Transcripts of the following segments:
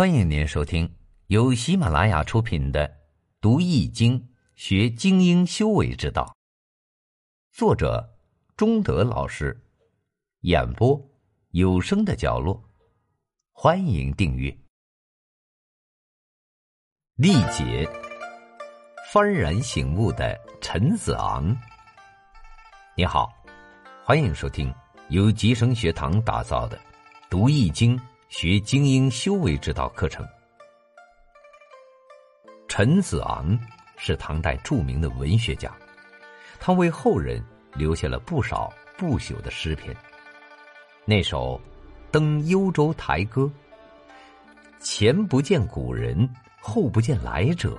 欢迎您收听由喜马拉雅出品的《读易经学精英修为之道》，作者中德老师，演播有声的角落。欢迎订阅。历劫，幡然醒悟的陈子昂。你好，欢迎收听由吉生学堂打造的《读易经》。学精英修为之道课程。陈子昂是唐代著名的文学家，他为后人留下了不少不朽的诗篇。那首《登幽州台歌》：“前不见古人，后不见来者，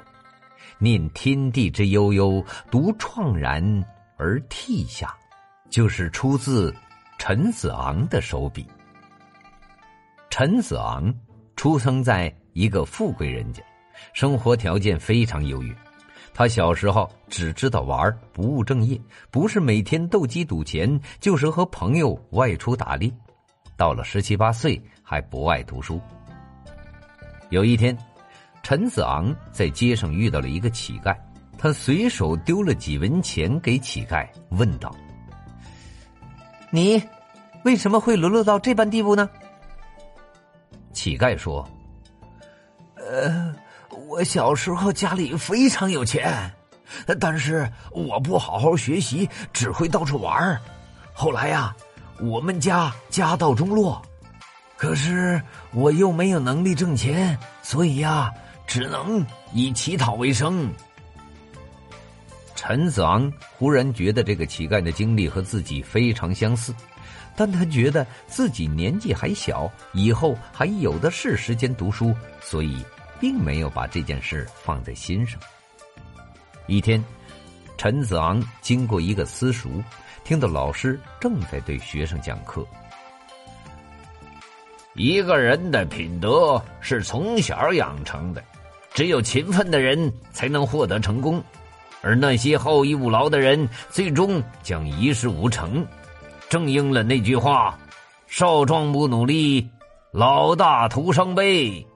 念天地之悠悠，独怆然而涕下。”就是出自陈子昂的手笔。陈子昂出生在一个富贵人家，生活条件非常优越。他小时候只知道玩，不务正业，不是每天斗鸡赌钱，就是和朋友外出打猎。到了十七八岁，还不爱读书。有一天，陈子昂在街上遇到了一个乞丐，他随手丢了几文钱给乞丐，问道：“你为什么会沦落到这般地步呢？”乞丐说：“呃，我小时候家里非常有钱，但是我不好好学习，只会到处玩后来呀，我们家家道中落，可是我又没有能力挣钱，所以呀，只能以乞讨为生。”陈子昂忽然觉得这个乞丐的经历和自己非常相似。但他觉得自己年纪还小，以后还有的是时间读书，所以并没有把这件事放在心上。一天，陈子昂经过一个私塾，听到老师正在对学生讲课。一个人的品德是从小养成的，只有勤奋的人才能获得成功，而那些好逸恶劳的人，最终将一事无成。正应了那句话：“少壮不努力，老大徒伤悲。”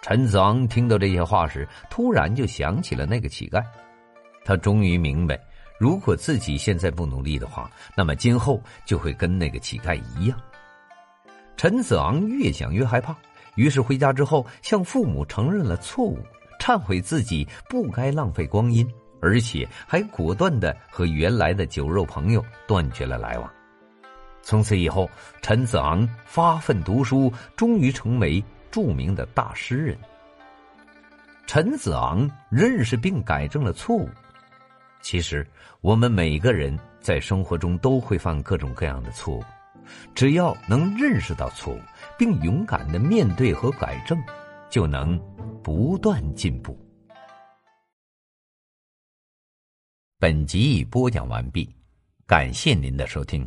陈子昂听到这些话时，突然就想起了那个乞丐。他终于明白，如果自己现在不努力的话，那么今后就会跟那个乞丐一样。陈子昂越想越害怕，于是回家之后向父母承认了错误，忏悔自己不该浪费光阴。而且还果断的和原来的酒肉朋友断绝了来往。从此以后，陈子昂发奋读书，终于成为著名的大诗人。陈子昂认识并改正了错误。其实，我们每个人在生活中都会犯各种各样的错误，只要能认识到错误，并勇敢的面对和改正，就能不断进步。本集已播讲完毕，感谢您的收听。